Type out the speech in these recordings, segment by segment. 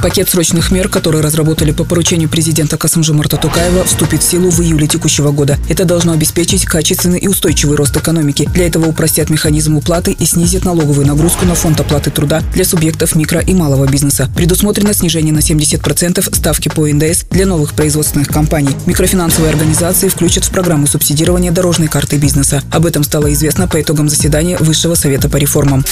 Пакет срочных мер, которые разработали по поручению президента Касымжимарта Тукаева, вступит в силу в июле текущего года. Это должно обеспечить качественный и устойчивый рост экономики. Для этого упростят механизм уплаты и снизит налоговую нагрузку на фонд оплаты труда для субъектов микро и малого бизнеса. Предусмотрено снижение на 70% ставки по НДС для новых производственных компаний. Микрофинансовые организации включат в программу субсидирования дорожной карты бизнеса. Об этом стало известно по итогам заседания Высшего совета по реформам.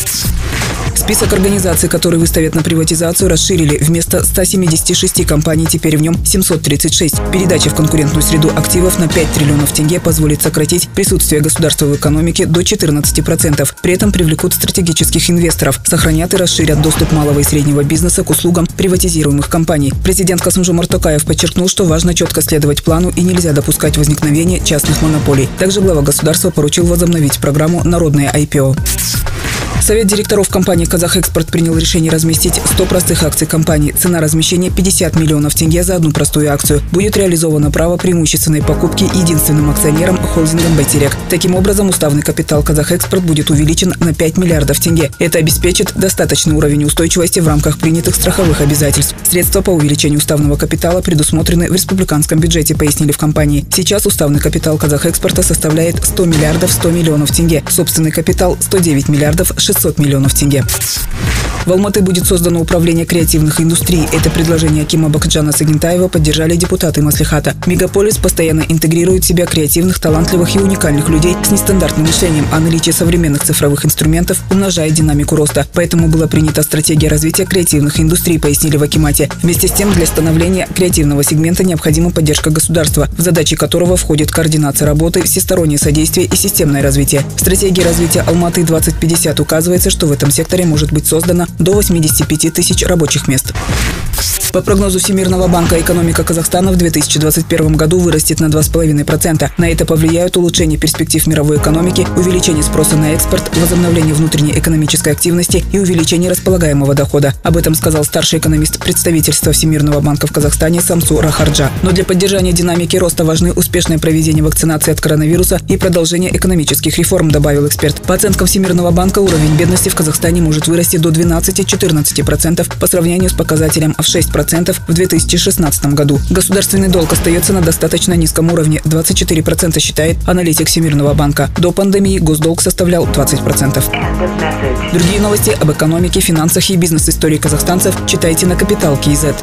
Список организаций, которые выставят на приватизацию, расширили. Вместо 176 компаний теперь в нем 736. Передача в конкурентную среду активов на 5 триллионов тенге позволит сократить присутствие государства в экономике до 14%. При этом привлекут стратегических инвесторов, сохранят и расширят доступ малого и среднего бизнеса к услугам приватизируемых компаний. Президент Касымжу Токаев подчеркнул, что важно четко следовать плану и нельзя допускать возникновения частных монополий. Также глава государства поручил возобновить программу «Народное IPO». Совет директоров компании «Казахэкспорт» принял решение разместить 100 простых акций компании. Цена размещения 50 миллионов тенге за одну простую акцию. Будет реализовано право преимущественной покупки единственным акционером холдингом «Байтерек». Таким образом, уставный капитал «Казахэкспорт» будет увеличен на 5 миллиардов тенге. Это обеспечит достаточный уровень устойчивости в рамках принятых страховых обязательств. Средства по увеличению уставного капитала предусмотрены в республиканском бюджете, пояснили в компании. Сейчас уставный капитал «Казахэкспорта» составляет 100 миллиардов 100 миллионов тенге. Собственный капитал – 109 миллиардов 600 миллионов тенге. В Алматы будет создано управление креативных индустрий. Это предложение Акима Бакджана Сагентаева поддержали депутаты Маслихата. Мегаполис постоянно интегрирует в себя креативных, талантливых и уникальных людей с нестандартным мышлением, а наличие современных цифровых инструментов умножает динамику роста. Поэтому была принята стратегия развития креативных индустрий, пояснили в Акимате. Вместе с тем, для становления креативного сегмента необходима поддержка государства, в задачи которого входит координация работы, всестороннее содействие и системное развитие. В стратегии развития Алматы 2050 указывается, что в этом секторе может быть создано до 85 тысяч рабочих мест. По прогнозу Всемирного банка экономика Казахстана в 2021 году вырастет на 2,5%. На это повлияют улучшение перспектив мировой экономики, увеличение спроса на экспорт, возобновление внутренней экономической активности и увеличение располагаемого дохода. Об этом сказал старший экономист представительства Всемирного банка в Казахстане Самсу Рахарджа. Но для поддержания динамики роста важны успешное проведение вакцинации от коронавируса и продолжение экономических реформ, добавил эксперт. По оценкам Всемирного банка уровень бедности в Казахстане может вырасти до 12-14% по сравнению с показателем в 6% 10% в 2016 году. Государственный долг остается на достаточно низком уровне – 24% считает аналитик Всемирного банка. До пандемии госдолг составлял 20%. Другие новости об экономике, финансах и бизнес-истории казахстанцев читайте на Капитал Киезет.